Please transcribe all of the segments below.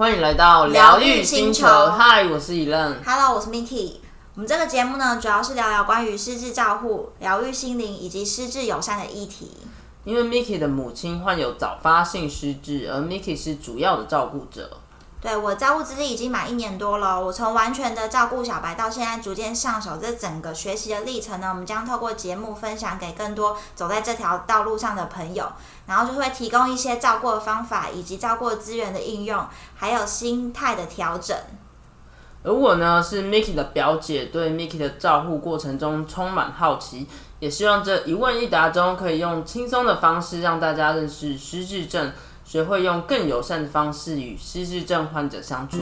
欢迎来到疗愈星球。嗨，我是伊任。Hello，我是 Miki。我们这个节目呢，主要是聊聊关于失智照护、疗愈心灵以及失智友善的议题。因为 Miki 的母亲患有早发性失智，而 Miki 是主要的照顾者。对我照顾资历已经满一年多了，我从完全的照顾小白到现在逐渐上手，这整个学习的历程呢，我们将透过节目分享给更多走在这条道路上的朋友，然后就会提供一些照顾的方法，以及照顾资源的应用，还有心态的调整。而我呢，是 Miki 的表姐，对 Miki 的照护过程中充满好奇，也希望这一问一答中可以用轻松的方式让大家认识失智症，学会用更友善的方式与失智症患者相处。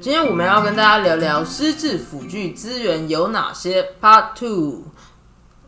今天我们要跟大家聊聊失智辅具资源有哪些，Part Two。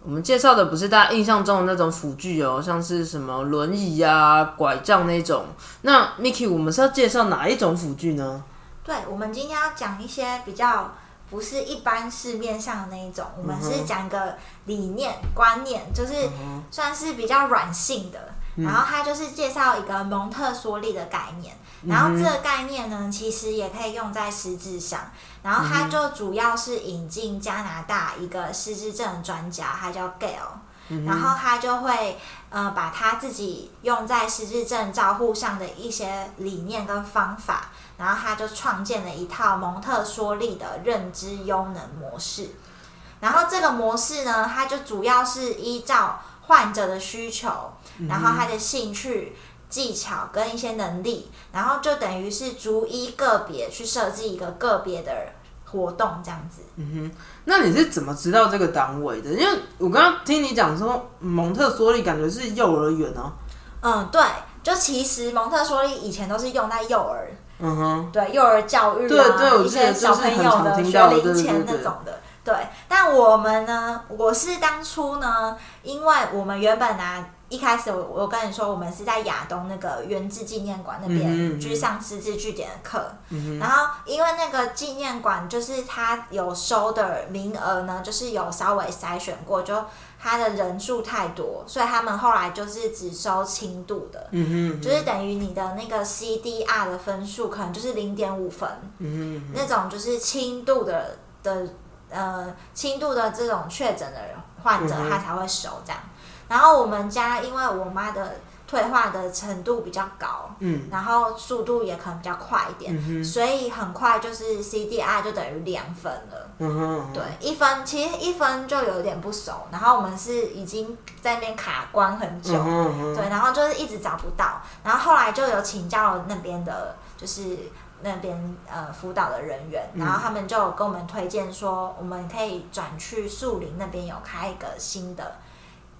我们介绍的不是大家印象中的那种辅具哦，像是什么轮椅啊、拐杖那种。那 Miki，我们是要介绍哪一种辅具呢？对，我们今天要讲一些比较不是一般市面上的那一种，我们是讲一个理念、观念，就是算是比较软性的。然后它就是介绍一个蒙特梭利的概念，然后这个概念呢，其实也可以用在失智上。然后它就主要是引进加拿大一个失智症的专家，他叫 Gail。然后他就会呃把他自己用在失智症照护上的一些理念跟方法，然后他就创建了一套蒙特梭利的认知优能模式。然后这个模式呢，它就主要是依照患者的需求，然后他的兴趣、技巧跟一些能力，然后就等于是逐一个别去设计一个个别的活动这样子。嗯哼那你是怎么知道这个单位的？因为我刚刚听你讲说蒙特梭利感觉是幼儿园哦、嗯，对，就其实蒙特梭利以前都是用在幼儿，嗯哼，对幼儿教育啊，对对一些小朋友的学龄前那种的。对，但我们呢，我是当初呢，因为我们原本啊，一开始我我跟你说，我们是在亚东那个原治纪念馆那边哼去上失智据点的课，然后因为那个纪念馆就是它有收的名额呢，就是有稍微筛选过，就它的人数太多，所以他们后来就是只收轻度的，嗯哼，就是等于你的那个 CDR 的分数可能就是零点五分，嗯那种就是轻度的的呃轻度的这种确诊的患者，他才会收这样。然后我们家因为我妈的退化的程度比较高，嗯。然后速度也可能比较快一点，嗯，所以很快就是 CDR 就等于两分了。嗯哼，对，一分其实一分就有点不熟，然后我们是已经在那边卡关很久，嗯哼嗯哼，对，然后就是一直找不到，然后后来就有请教了那边的，就是那边呃辅导的人员，然后他们就跟我们推荐说，我们可以转去树林那边有开一个新的，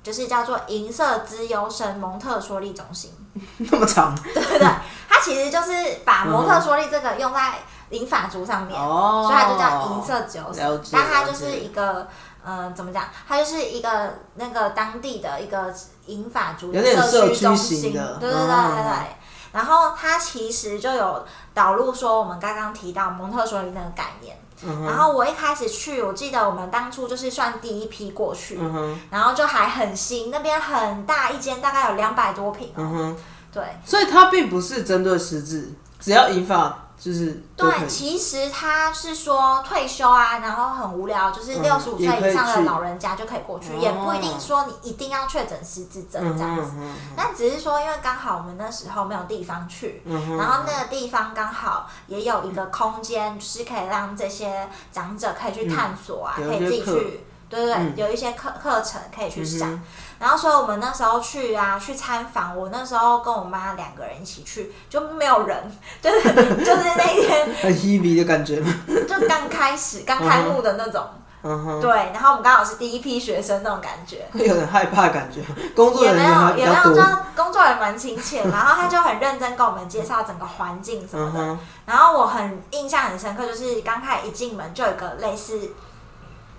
就是叫做银色之优生蒙特梭利中心，那么长 对对对？它其实就是把蒙特梭利这个用在银发族上面，哦，所以它就叫银色之优了生，但它就是一个。嗯，怎么讲？它就是一个那个当地的一个银发族的社区区中心，对对对对。然后它其实就有导入说我们刚刚提到蒙特梭利那个概念。嗯然后我一开始去，我记得我们当初就是算第一批过去，嗯，然后就还很新，那边很大一间，大概有两百多平哦。嗯哼，对所以它并不是针对失智，只要引发就是对，其实他是说退休啊，然后很无聊，就是嗯六十五岁以以上的老人家就可以过去，哦也不一定说你一定要确诊失智症嗯这样子。那只是说，因为刚好我们那时候没有地方去，嗯，然后那个地方刚好也有一个空间，就是可以让这些长者可以去探索啊，嗯可以自己去，对对对，嗯有一些课课程可以去上。嗯然后所以我们那时候去啊，去参访，我那时候跟我妈两个人一起去，就没有人，就是就是那天 很 hebe 的感觉？就刚开始 刚开幕的那种，嗯哼，对，然后我们刚好是第一批学生那种感觉。会有点害怕感觉，工作也没人员也没有，比较多就，工作人员蛮亲切，然后他就很认真跟我们介绍整个环境什么的。然后我很印象很深刻，就是刚开始一进门就有一个类似，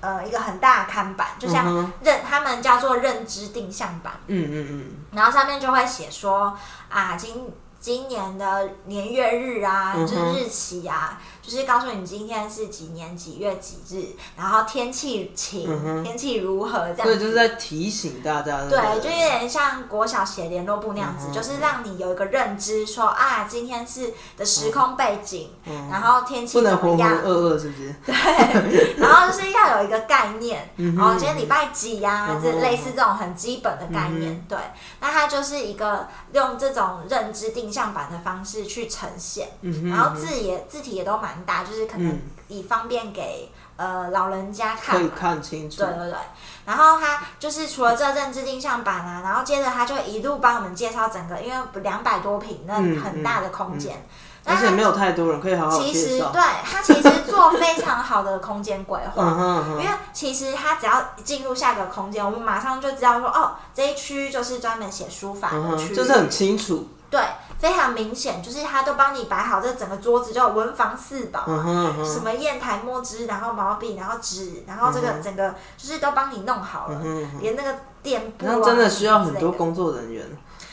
呃，一个很大的看板，就像认、他们叫做认知定向板，嗯嗯嗯，然后上面就会写说啊，今今年的年月日啊，就是日期啊，就是告诉你今天是几年几月几日，然后天气晴，嗯天气如何这样子。所以就是在提醒大家，对，就有点像国小写联络簿那样子，嗯就是让你有一个认知说，啊，今天是的时空背景，嗯。然后天气不能浑浑怎么样，噩噩，是不是？对，然后就是要有一个概念，嗯然后今天礼拜几呀、这类似这种很基本的概念，对，那它就是一个用这种认知定向版的方式去呈现，嗯然后字也字体也都蛮大，就是可能嗯以方便给呃老人家看可以。看清楚对。对对，然后他就是除了这认知定向版啊，然后接着他就一路帮我们介绍整个，因为两百多平那嗯很大的空间，而且没有太多人可以好好其。实对他其实做非常好的空间规划，因为其实他只要进入下个空间，我们马上就知道说，哦，这一区就是专门写书法的区域，就是很清楚。对，非常明显，就是他都帮你摆好这整个桌子，就文房四宝啊。嗯哼嗯哼什么砚台、墨汁，然后毛笔，然后纸，然后这个整个就是都帮你弄好了，连那个垫布啊，那真的需要很多工作人员。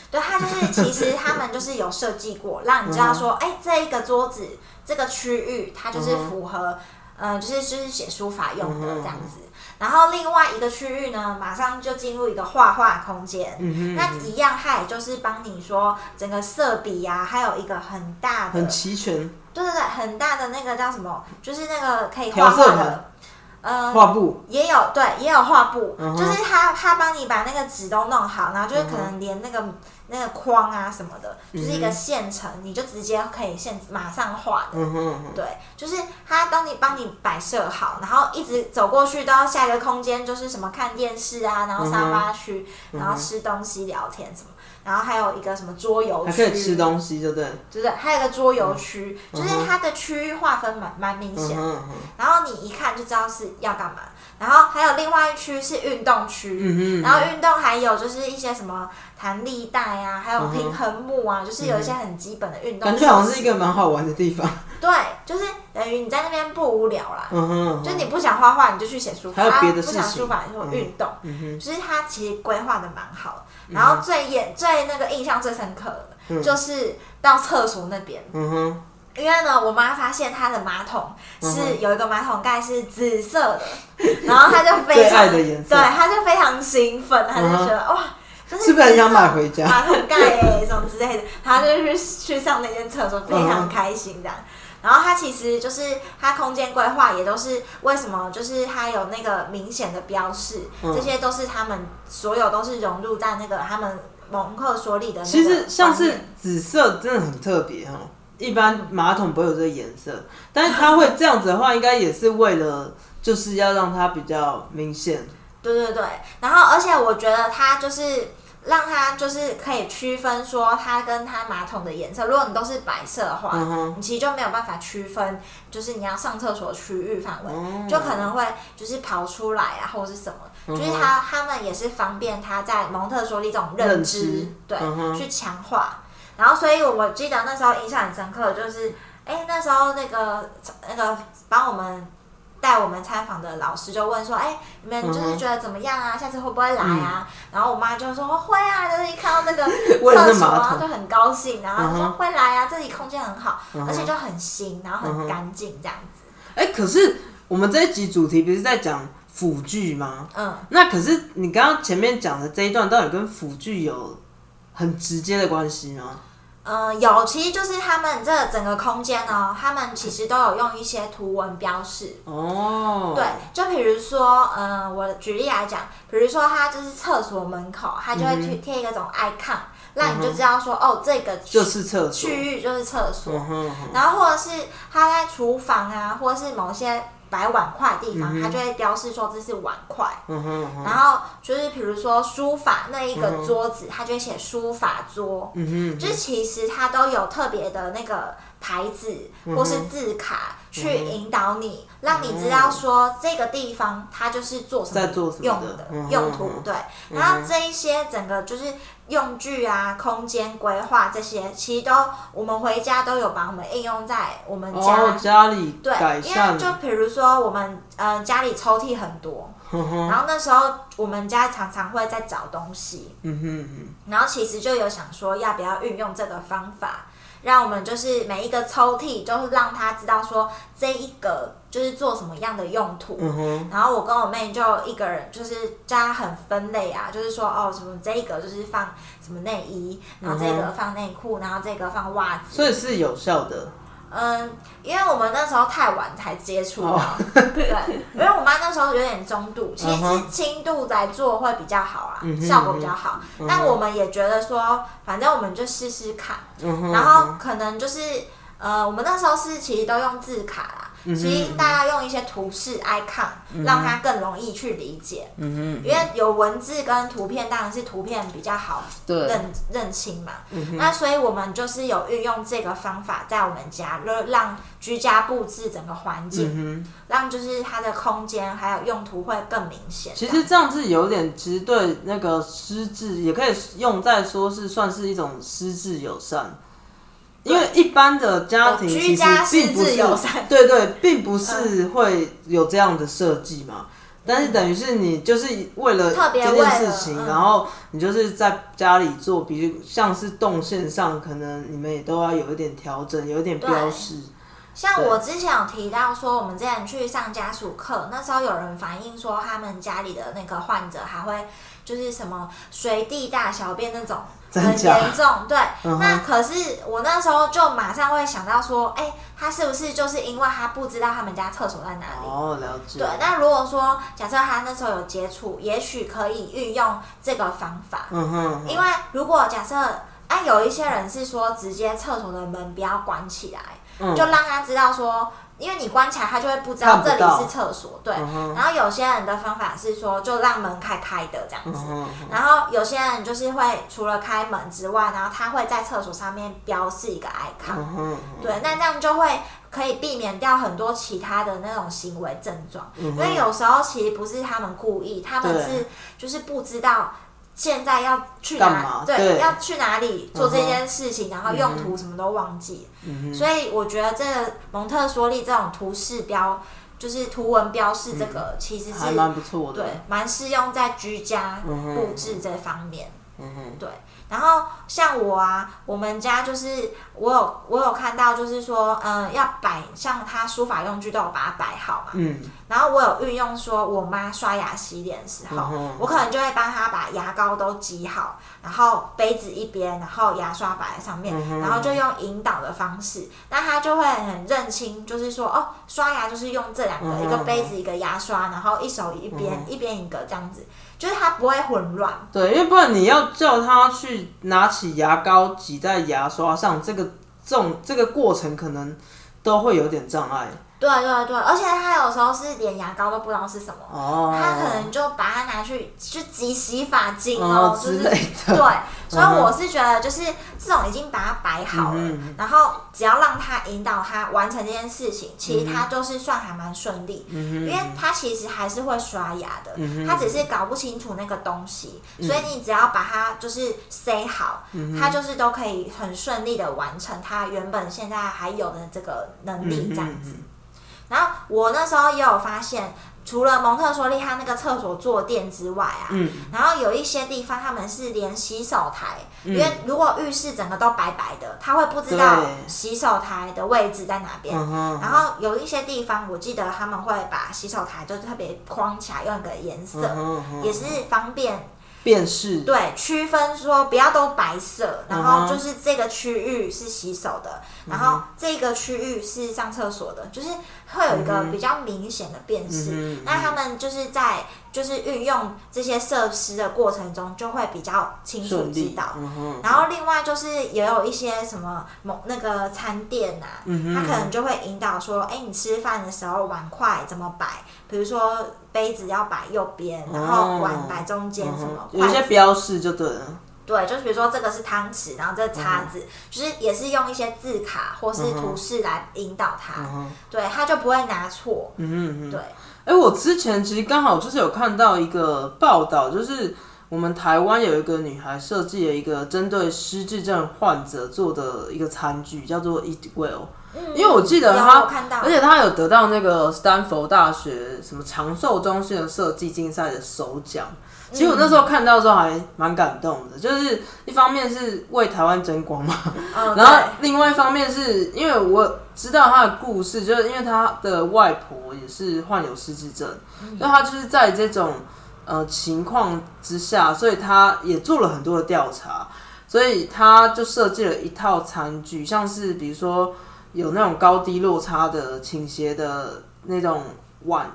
对，他就是其实他们就是有设计过，让你知道说，哎、这一个桌子这个区域，它就是符合，呃，就是就是写书法用的这样子。然后另外一个区域呢，马上就进入一个画画空间。嗯哼，那一样，它也就是帮你说整个色笔呀、还有一个很大的，很齐全，对对对，很大的那个叫什么？就是那个可以画画的，呃，画布。也有对，也有画布，就是他他帮你把那个纸都弄好，然后就是可能连那个、那个框啊什么的，就是一个现成，你就直接可以现马上画的。对，就是他帮你帮你摆设好，然后一直走过去到下一个空间，就是什么看电视啊，然后沙发区，然后吃东西聊天什么，然后还有一个什么桌游区，还可以吃东西，对不对？对不对？还有一个桌游区，嗯就是它的区域划分蛮蛮明显的。嗯嗯然后你一看就知道是要干嘛。然后还有另外一区是运动区，嗯，然后运动还有就是一些什么弹力带啊，还有平衡木啊，就是有一些很基本的运动感。觉好像是一个蛮好玩的地方。对，就是等于你在那边不无聊啦。就你不想画画，你就去写书法；还有别的啊不想书法，你就运动。嗯哼，就是它其实规划的蛮好的。然后最眼最那个印象最深刻的，嗯就是到厕所那边，嗯哼，因为呢，我妈发现她的马桶嗯是有一个马桶盖是紫色的，然后她就非常爱的对，她就非常兴奋，她就觉得、哇，就是是不是很想买回家马桶盖哎、什么之类的，他就去去上那间厕所，非常开心这样。然后它其实就是它空间规划也都是为什么就是它有那个明显的标示，嗯这些都是他们所有都是融入在那个他们蒙克所里的其实像是紫色真的很特别哈，一般马桶不会有这个颜色，但是它会这样子的话，应该也是为了就是要让它比较明显。对对对，然后而且我觉得它就是让它就是可以区分说它跟它马桶的颜色，如果你都是白色的话，嗯，你其实就没有办法区分，就是你要上厕所区域范围，哦。就可能会就是跑出来啊，或者是什么，嗯就是他他们也是方便他在蒙特梭利这种认认知，知对，嗯去强化。然后，所以我记得那时候印象很深刻，就是哎，那时候那个那个帮我们。带我们参访的老师就问说：“哎、你们就是觉得怎么样啊？下次会不会来啊？”然后我妈就说：“会啊，就是一看到那个 厕所，马桶然后就很高兴，然后就说会来啊，这里空间很好，嗯而且就很新，然后很干净这样子。哎、可是我们这一集主题不是在讲辅具吗？嗯，那可是你刚刚前面讲的这一段，到底跟辅具有很直接的关系吗？呃，有，其实就是他们这整个空间呢，他们其实都有用一些图文标示。哦，对，就比如说，嗯，我举例来讲，比如说他就是厕所门口，他就会嗯去贴一个种 icon，、让你就知道说，哦，这个区就是厕所。区域就是厕所。然后或者是他在厨房啊，或者是某些摆碗筷的地方，它就会标示说这是碗筷。然后就是比如说书法那一个桌子，它就会写书法桌。嗯哼，就是其实它都有特别的那个牌子嗯或是字卡去引导你，让你知道说这个地方它就是做什么用的用途，对。然后这一些整个就是用具啊、空间规划这些，其实都我们回家都有把我们应用在我们家。哦，家里对，因为，就比如说我们呃家里抽屉很多，嗯然后那时候我们家常常会在找东西，嗯哼嗯然后其实就有想说要不要运用这个方法，让我们就是每一个抽屉就是让他知道说这一个就是做什么样的用途。嗯，然后我跟我妹就一个人，就是叫她很分类啊，就是说哦，什么这一个就是放什么内衣，然后这个放内裤，然后这个放袜子。所以是有效的。嗯，因为我们那时候太晚才接触到，哦。对，因为我妈那时候有点中度，其实嗯哼。轻度来做会比较好啊，效果比较好。但我们也觉得说，反正我们就试试看，然后可能就是呃，我们那时候是其实都用字卡啦。嗯其实大家用一些图示 icon，、让它更容易去理解，嗯因为有文字跟图片，当然是图片比较好认认清嘛。那所以我们就是有运用这个方法在我们家，让让居家布置整个环境，嗯，让就是它的空间还有用途会更明显。其实这样子有点，其实对那个失智也可以用在说是算是一种失智友善。因为一般的家庭其实并不是失智友善。对对，并不是会有这样的设计嘛。但是等于是你就是为了这件事情，嗯。然后你就是在家里做，比如像是动线上，可能你们也都要有一点调整，有一点标识。像我之前有提到说，我们之前去上家属课，那时候有人反映说，他们家里的那个患者还会就是什么随地大小便那种，很严重。对，嗯那可是我那时候就马上会想到说，哎、他是不是就是因为他不知道他们家厕所在哪里？哦，了解。对，那如果说假设他那时候有接触，也许可以运用这个方法。嗯哼，因为如果假设，啊，有一些人是说直接厕所的门不要关起来，嗯就让他知道说，因为你关起来，他就会不知道这里是厕所。对，嗯然后有些人的方法是说，就让门开开的这样子。嗯然后有些人就是会除了开门之外，然后他会在厕所上面标示一个 icon，、嗯，对，那这样就会可以避免掉很多其他的那种行为症状，嗯因为有时候其实不是他们故意，他们是就是不知道。现在要去哪？对，对要去哪里做这件事情，然后用途什么都忘记。嗯所以我觉得这个蒙特梭利这种图示标，就是图文标示这个，其实是蛮不错的。对，蛮适用在居家布置这方面。嗯哼，对，然后像我啊，我们家就是我有我有看到，就是说，嗯、要摆像他书法用具都有把它摆好嘛。嗯，然后我有运用说，我妈刷牙洗脸的时候，嗯我可能就会帮她把牙膏都挤好，然后杯子一边，然后牙刷摆在上面，嗯然后就用引导的方式，那她就会很认清，就是说，哦，刷牙就是用这两个，嗯一个杯子一个牙刷，然后一手一边、一边一个这样子，就是它不会混乱。对，因为不然你要叫他去拿起牙膏挤在牙刷上，这个这种这个过程可能都会有点障碍。对对对，而且他有时候是连牙膏都不知道是什么，哦，他可能就把它拿去去挤洗发精哦，就是哦之类的。对，所以我是觉得就是这种已经把它摆好了，嗯然后只要让他引导他完成这件事情，其实他就是算还蛮顺利，嗯因为他其实还是会刷牙的，他只是搞不清楚那个东西，嗯。所以你只要把它就是塞好，他就是都可以很顺利的完成他原本现在还有的这个能力这样子。然后我那时候也有发现，除了蒙特梭利他那个厕所坐垫之外啊，嗯。然后有一些地方他们是连洗手台，嗯。因为如果浴室整个都白白的，他会不知道洗手台的位置在哪边。然后有一些地方，我记得他们会把洗手台就特别框起来，用一个颜色，也是方便辨识。对，区分说不要都白色，然嗯后就是这个区域是洗手的，然后这个区域是上厕所的，就是会有一个比较明显的辨识。嗯那他们就是在就是运用这些设施的过程中，就会比较清楚知道。嗯，然后另外就是也有一些什么某那个餐店啊，嗯他可能就会引导说，哎，你吃饭的时候碗筷怎么摆？比如说杯子要摆右边，然后碗摆中间，什么嗯有一些标示就对了。对，就是比如说这个是汤匙，然后这个叉子，就是也是用一些字卡或是图示来引导他，对，他就不会拿错。嗯嗯嗯，对。哎，我之前其实刚好就是有看到一个报道，就是我们台湾有一个女孩设计了一个针对失智症患者做的一个餐具，叫做 Eat Well。因为我记得他，而且他有得到那个斯坦福大学什么长寿中心的设计竞赛的首奖。其实我那时候看到的时候还蛮感动的，就是一方面是为台湾争光嘛，然后另外一方面是因为我知道他的故事，就是因为他的外婆也是患有失智症，所以他就是在这种呃情况之下，所以他也做了很多的调查，所以他就设计了一套餐具，像是比如说。有那种高低落差的倾斜的那种碗，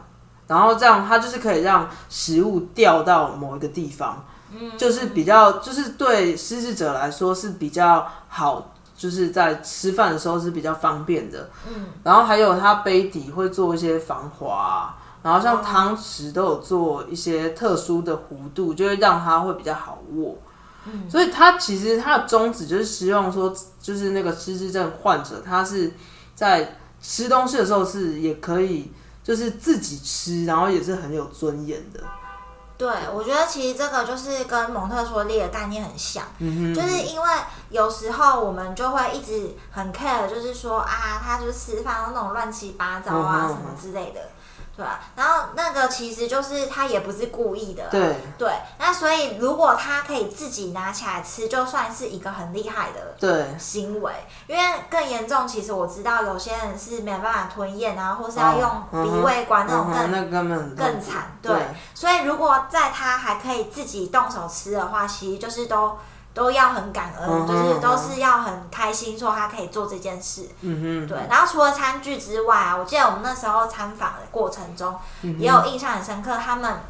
然后这样它就是可以让食物掉到某一个地方，嗯，就是比较就是对失智者来说是比较好，就是在吃饭的时候是比较方便的，嗯，然后还有它杯底会做一些防滑，然后像汤匙都有做一些特殊的弧度，就会让它会比较好握。所以它其实它的宗旨就是希望说，就是那个失智症患者，他是在吃东西的时候是也可以，就是自己吃，然后也是很有尊严的。对，我觉得其实这个就是跟蒙特梭利的概念很像，就是因为有时候我们就会一直很 care，就是说啊，他就是吃饭那种乱七八糟啊什么之类的。对啊，然后那个其实就是他也不是故意的，对对。那所以如果他可以自己拿起来吃，就算是一个很厉害的对行为。因为更严重，其实我知道有些人是没办法吞咽啊，或是要用鼻胃管那种更更惨。对，所以如果在他还可以自己动手吃的话，其实就是都。都要很感恩，就是都是要很开心，说他可以做这件事。嗯哼，对。然后除了餐具之外啊，我记得我们那时候参访的过程中，也有印象很深刻。他们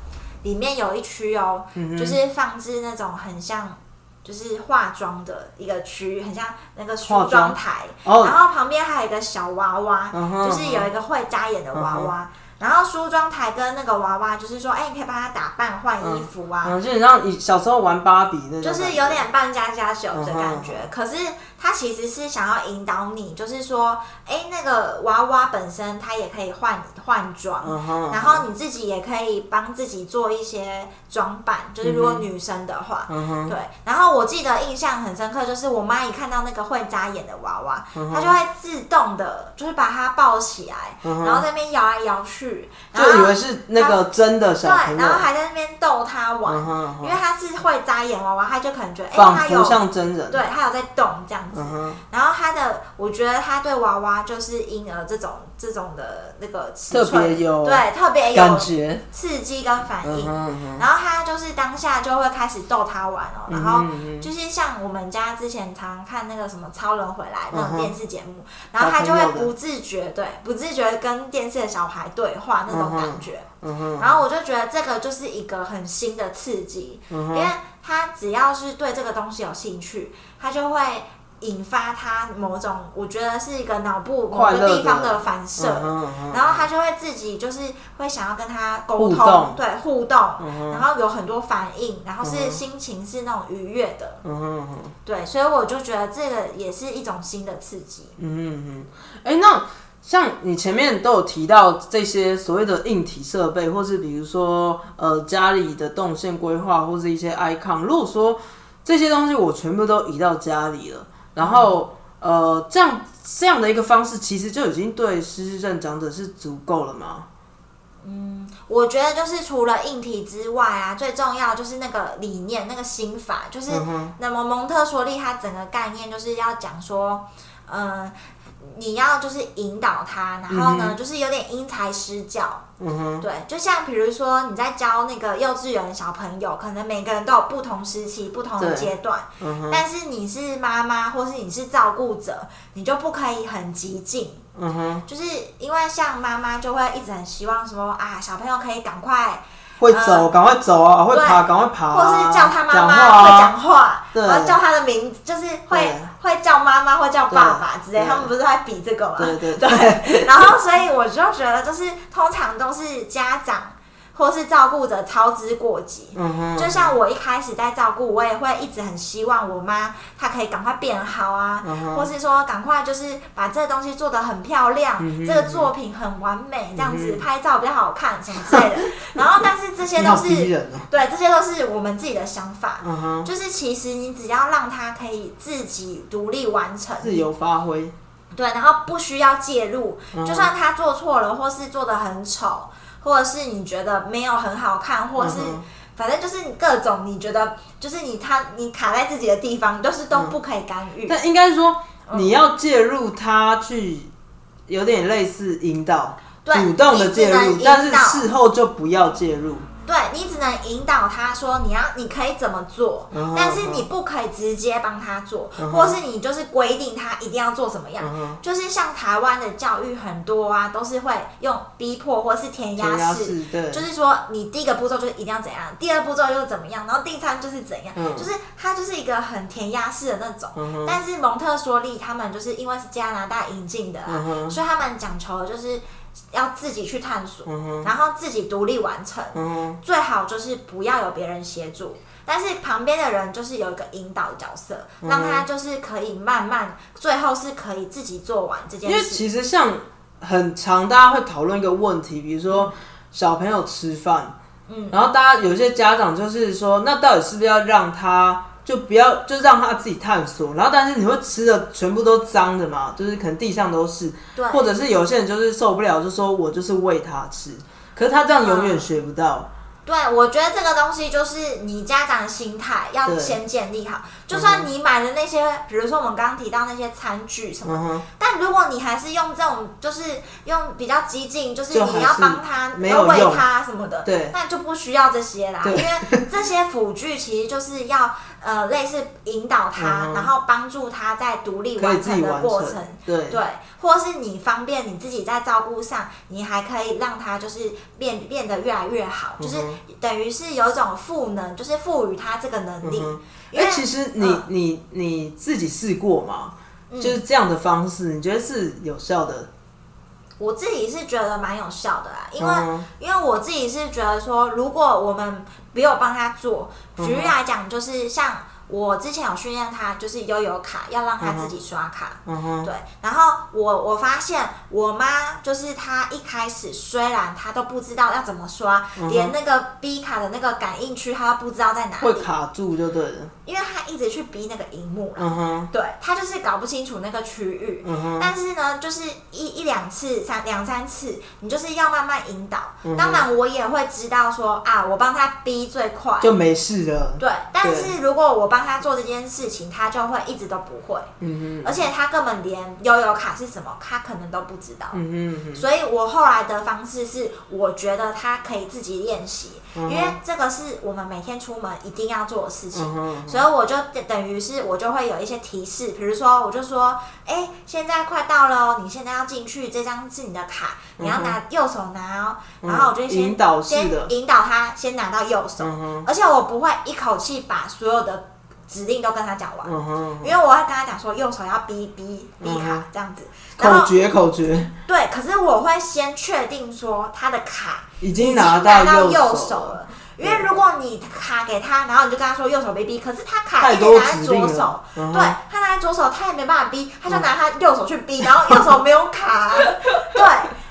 里面有一区哦，就是放置那种很像就是化妆的一个区域，很像那个梳妆台。然后旁边还有一个小娃娃，就是有一个会眨眼的娃娃。然后梳妆台跟那个娃娃，就是说，哎，你可以帮他打扮、换衣服啊。嗯，就你像你小时候玩芭比那种。就是有点扮家家酒的感觉，可是。他其实是想要引导你，就是说，哎，那个娃娃本身它也可以换换装，然后你自己也可以帮自己做一些装扮，就是如果女生的话，对。然后我记得印象很深刻，就是我妈一看到那个会眨眼的娃娃，她就会自动的，就是把它抱起来，然后在那边摇来摇去，就以为是那个真的小朋友，然后还在那边逗他玩，因为他是会眨眼娃娃，他就可能觉得，哎，仿佛像真人，对他有在动这样子。然后他的，我觉得他对娃娃就是婴儿这种这种的那个尺寸有对特别有感觉刺激跟反应。然后他就是当下就会开始逗他玩哦。然后就是像我们家之前常看那个什么超人回来那种电视节目，然后他就会不自觉对不自觉跟电视的小孩对话那种感觉。然后我就觉得这个就是一个很新的刺激，因为他只要是对这个东西有兴趣，他就会。引发他某种，我觉得是一个脑部某个地方的反射，然后他就会自己就是会想要跟他沟通，对互动，然后有很多反应，然后是心情是那种愉悦的，对，所以我就觉得这个也是一种新的刺激。嗯嗯，哎，那像你前面都有提到这些所谓的硬体设备，或是比如说呃家里的动线规划，或是一些 icon，如果说这些东西我全部都移到家里了。然后，呃，这样这样的一个方式，其实就已经对失智症长者是足够了吗？嗯，我觉得就是除了硬体之外啊，最重要就是那个理念、那个心法，就是那么蒙特梭利他整个概念就是要讲说，嗯。你要就是引导他，然后呢，就是有点因材施教。嗯哼，对，就像比如说你在教那个幼稚园的小朋友，可能每个人都有不同时期、不同的阶段。嗯哼，但是你是妈妈或是你是照顾者，你就不可以很激进。嗯哼，就是因为像妈妈就会一直很希望说啊，小朋友可以赶快。会走，赶快走啊！会爬，赶快爬。或是叫他妈妈会讲话，然后叫他的名字，就是会会叫妈妈，或叫爸爸之类。他们不是在比这个吗？对对对。然后，所以我就觉得，就是通常都是家长或是照顾者操之过急。嗯哼，就像我一开始在照顾，我也会一直很希望我妈她可以赶快变好啊，嗯或是说赶快就是把这个东西做得很漂亮，嗯这个作品很完美，这样子拍照比较好看什么之类的。然后，但是这些都是。对，这些都是我们自己的想法。嗯哼，就是其实你只要让他可以自己独立完成，自由发挥。对，然后不需要介入，嗯就算他做错了，或是做的很丑，或者是你觉得没有很好看，或者是、嗯反正就是你各种你觉得就是你他你卡在自己的地方，就是都不可以干预。但应该说，嗯你要介入他去，有点类似引导，主动的介入，但是事后就不要介入。对你只能引导他说你要你可以怎么做，但是你不可以直接帮他做，或是你就是规定他一定要做什么样。就是像台湾的教育很多啊，都是会用逼迫或是填填鸭式，就是说你第一个步骤就是一定要怎样，第二步骤又怎么样，然后第三就是怎样，嗯。就是它就是一个很填鸭式的那种。但是蒙特梭利他们就是因为是加拿大引进的啊，所以他们讲求的就是要自己去探索，嗯，然后自己独立完成，嗯，最好就是不要有别人协助。但是旁边的人就是有一个引导角色，嗯让他就是可以慢慢，最后是可以自己做完这件事因为事。其实像很常大家会讨论一个问题，比如说小朋友吃饭，嗯，然后大家有些家长就是说，那到底是不是要让他就不要就让他自己探索，然后但是你会吃的全部都脏的嘛，就是可能地上都是，对，或者是有些人就是受不了，就说我就是喂他吃，可是他这样永嗯远学不到。对，我觉得这个东西就是你家长的心态要先建立好。就算你买的那些，比如说我们刚刚提到那些餐具什么，嗯，但如果你还是用这种，就是用比较激进，就是你要帮他，要喂他什么的，对。那就不需要这些啦。因为这些辅具其实就是要呃类似引导他，嗯然后帮助他在独立完成的过程。对，对，或是你方便你自己在照顾上，你还可以让他就是变变得越来越好，就是嗯等于是有一种赋能，就是赋予他这个能力。因为哎，其实你嗯你你自己试过吗？嗯就是这样的方式，你觉得是有效的？我自己是觉得蛮有效的啦，因为、嗯因为我自己是觉得说，如果我们没有帮他做，举例来讲，就是像我之前有训练他，就是悠游卡要让他自己刷卡。嗯哼，对，然后我我发现我妈就是她一开始虽然她都不知道要怎么刷，连那个 B 卡的那个感应区她都不知道在哪里，会卡住就对了。因为她一直去逼那个荧幕啦，嗯哼，对她就是搞不清楚那个区域。嗯哼，但是呢，就是一一两次、三两三次，你就是要慢慢引导。嗯当然，我也会知道说啊，我帮他逼最快，就没事了。对。但是如果我帮他做这件事情，他就会一直都不会，而且他根本连悠游卡是什么，他可能都不知道。嗯哼嗯哼，所以我后来的方式是，我觉得他可以自己练习，因为这个是我们每天出门一定要做的事情。嗯哼，所以我就等于是我就会有一些提示，比如说我就说，哎、现在快到了哦，你现在要进去，这张是你的卡，你要拿右手拿哦，然后我就先嗯引导先引导他先拿到右手，嗯，而且我不会一口气把所有的指令都跟他讲完，嗯哼，因为我会跟他讲说右手要逼逼逼卡这样子，然后口诀口诀。对，可是我会先确定说他的卡已已经经拿到右右手了。因为如果你卡给他，然后你就跟他说右手逼逼，可是他卡太一直拿在左手。对，他拿在左手，他也没办法逼，他就拿他右手去逼，然后右手没有卡，对，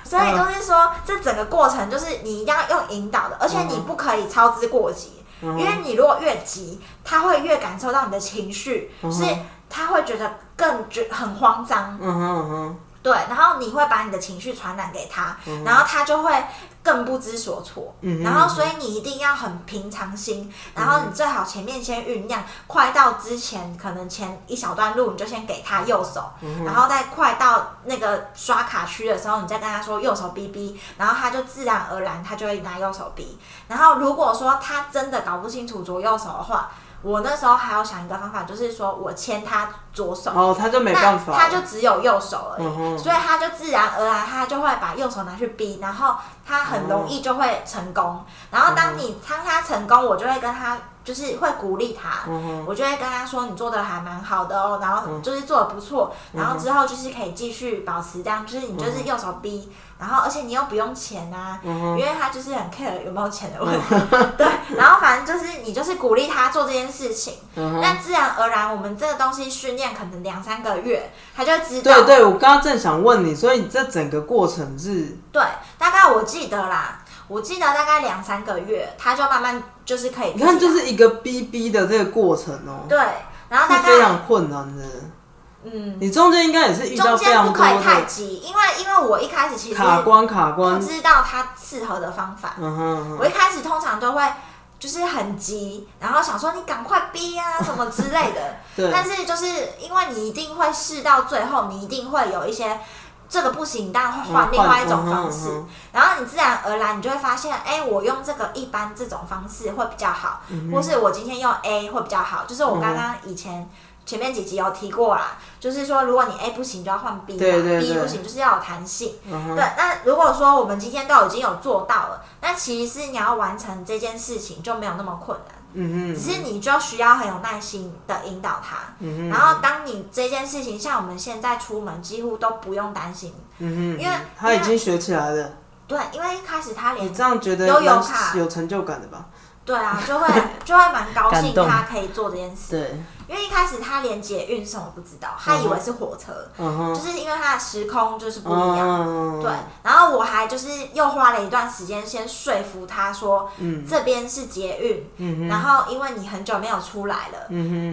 所以就是说这整个过程就是你一定要用引导的，而且你不可以操之过急，嗯因为你如果越急，他会越感受到你的情绪，是他会觉得更觉很慌张，嗯哼嗯哼，对，然后你会把你的情绪传染给他，然后他就会更不知所措。嗯哼然后，所以你一定要很平常心，然后你最好前面先酝酿，快到之前可能前一小段路你就先给他右手，嗯然后再快到那个刷卡区的时候，你再跟他说右手逼逼，然后他就自然而然他就会拿右手逼。然后如果说他真的搞不清楚左右手的话，我那时候还要想一个方法，就是说我牵他左手，哦，他就没办法。他就只有右手而已，嗯所以他就自然而然他就会把右手拿去逼，然后他很容易就会成功。然后当你当他成功，我就会跟他就是会鼓励他，嗯我就会跟他说你做的还蛮好的哦，然后就是做的不错，嗯然后之后就是可以继续保持这样，就是你就是右手逼，然后而且你又不用钱啊，嗯因为他就是很 care 有没有钱的问题，对，然后反正就是你就是鼓励他做这件事情，嗯那自然而然我们这个东西训练可能两三个月，他就知道，对对，我刚刚正想问你，所以这整个过程是对，大概我记得啦，我记得大概两三个月，他就慢慢就是可以你看，就是一个逼逼的这个过程哦、对，然后大概非常困难的。嗯，你中间应该也是遇到中非常多间不可以太急，因为因为我一开始其实卡关卡不。知道他适合的方法，嗯哼嗯我一开始通常都会就是很急，然后想说你赶快逼啊什么之类的，对，但是就是因为你一定会试到最后，你一定会有一些。这个不行，当然会换嗯另外一种方式，嗯然后你自然而然你就会发现，哎，我用这个一般这种方式会比较好，嗯或是我今天用 A 会比较好，就是我刚刚以前前面几集有提过啦，就是说如果你 A 不行就要换 B 嘛对对 b 不行就是要有弹性。对，那如果说我们今天都已经有做到了，那其实你要完成这件事情就没有那么困难，嗯哼，只是你就需要很有耐心的引导他。嗯哼，然后，当你这件事情，像我们现在出门几乎都不用担心，嗯哼，因为他已经学起来了，对，因为一开始他连你这样觉得悠游卡。有成就感的吧？对啊，就会就会蛮高兴他可以做这件事，对，因为一开始他连捷运什么不知道，他以为是火车，就是因为他的时空就是不一样。嗯，对，然后我还就是又花了一段时间先说服他说，嗯。这边是捷运，然后因为你很久没有出来了，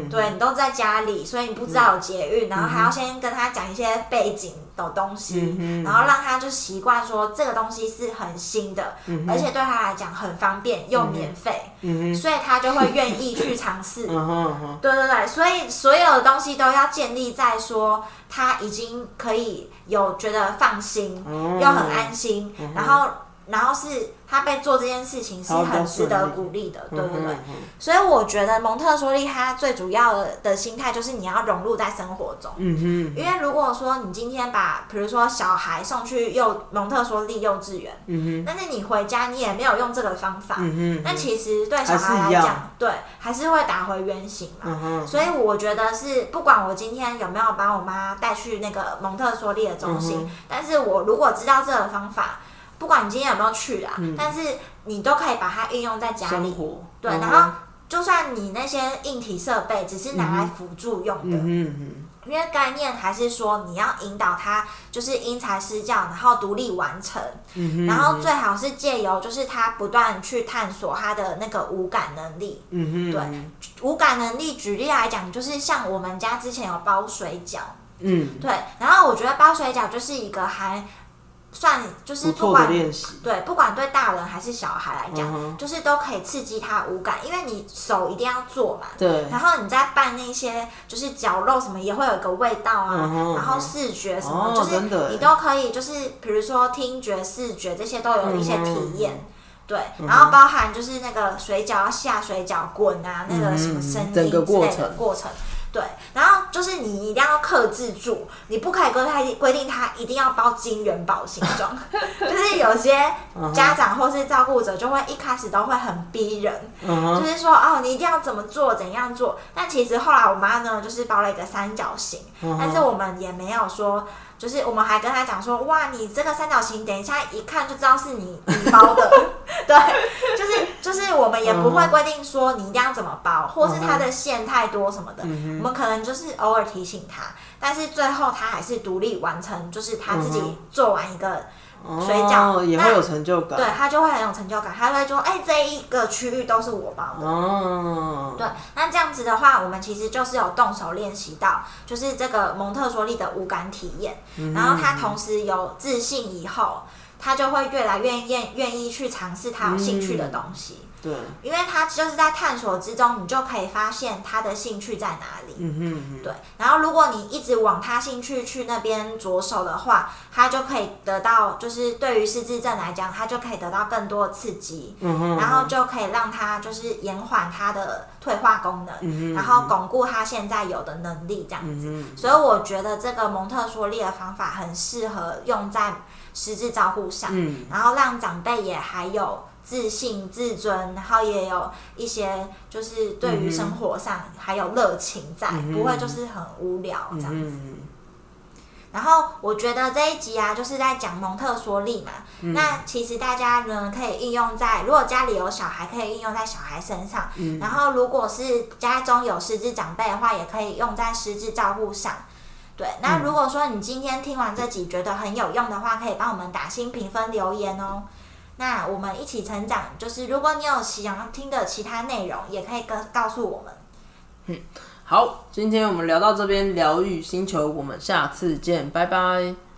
对你都在家里，所以你不知道有捷运，然后还要先跟他讲一些背景的东西，然后让他就习惯说这个东西是很新的，而且对他来讲很方便又免费，所以他就会愿意去尝试。嗯哼嗯哼，对对对，所以所有的东西都要建立在说他已经可以有觉得放心，哦又很安心，然后然后是他被做这件事情是很值得鼓励的，对不对？所以我觉得蒙特梭利他最主要的的心态就是你要融入在生活中。嗯哼，因为如果说你今天把，比如说小孩送去幼蒙特梭利幼稚园，嗯但是你回家你也没有用这个方法，嗯哼，那其实对小孩来讲，对还是会打回原形嘛。嗯哼，所以我觉得是，不管我今天有没有把我妈带去那个蒙特梭利的中心，嗯但是我如果知道这个方法，不管你今天有没有去啊，但是你都可以把它运用在家里。生活，对，然后就算你那些硬体设备只是拿来辅助用的，嗯哼嗯因为概念还是说你要引导他就是因材施教，然后独立完成，嗯，然后最好是借由就是他不断去探索他的那个无感能力。对，无感能力举例来讲，就是像我们家之前有包水饺，嗯，对，然后我觉得包水饺就是一个还算就是不管，对，不管对大人还是小孩来讲，嗯就是都可以刺激他五感，因为你手一定要做嘛。对，然后你再拌那些就是绞肉什么，也会有一个味道啊。嗯然后视觉什么，哦就是你都可以，就是比如说听觉、视觉这些都有一些嗯体验。对，然后包含就是那个水饺要下水饺滚啊，那个什么声音之类的过程过程。对，然后就是你一定要克制住，你不可以规他规定他一定要包金元宝形状，就是有些嗯家长或是照顾者就会一开始都会很逼人，就是说哦，你一定要怎么做，怎样做。但其实后来我妈呢，就是包了一个三角形，嗯但是我们也没有说，就是我们还跟她讲说，哇，你这个三角形，等一下一看就知道是你你包的，对，就是就是我们也不会规定说你一定要怎么包，或是它的线太多什么的，我们可能就是偶尔提醒他，但是最后他还是独立完成，就是他自己做完一个。水饺哦也会有成就感，对他就会很有成就感，他会说：“哎、这一个区域都是我包的。”哦，对，那这样子的话，我们其实就是有动手练习到，就是这个蒙特梭利的五感体验。然后他同时有自信以后，他就会越来越愿愿意去尝试他有兴趣的东西，对，因为他就是在探索之中，你就可以发现他的兴趣在哪里。嗯哼嗯对，然后如果你一直往他兴趣去那边着手的话，他就可以得到，就是对于失智症来讲，他就可以得到更多的刺激，嗯哼，然后就可以让他就是延缓他的退化功能，嗯哼然后巩固他现在有的能力，这样子。嗯哼，所以我觉得这个蒙特梭利的方法很适合用在失智照护上，嗯。然后让长辈也还有自信、自尊，然后也有一些就是对于生活上还有热情在，不会就是很无聊这样子。然后我觉得这一集啊，就是在讲蒙特梭利嘛。那其实大家呢可以应用在，如果家里有小孩，可以应用在小孩身上。然后如果是家中有失智长辈的话，也可以用在失智照顾上。对，那如果说你今天听完这集觉得很有用的话，可以帮我们打新评分留言哦。那我们一起成长，就是如果你有想要听的其他内容，也可以跟告诉我们。嗯，好，今天我们聊到这边，疗愈星球，我们下次见，拜拜。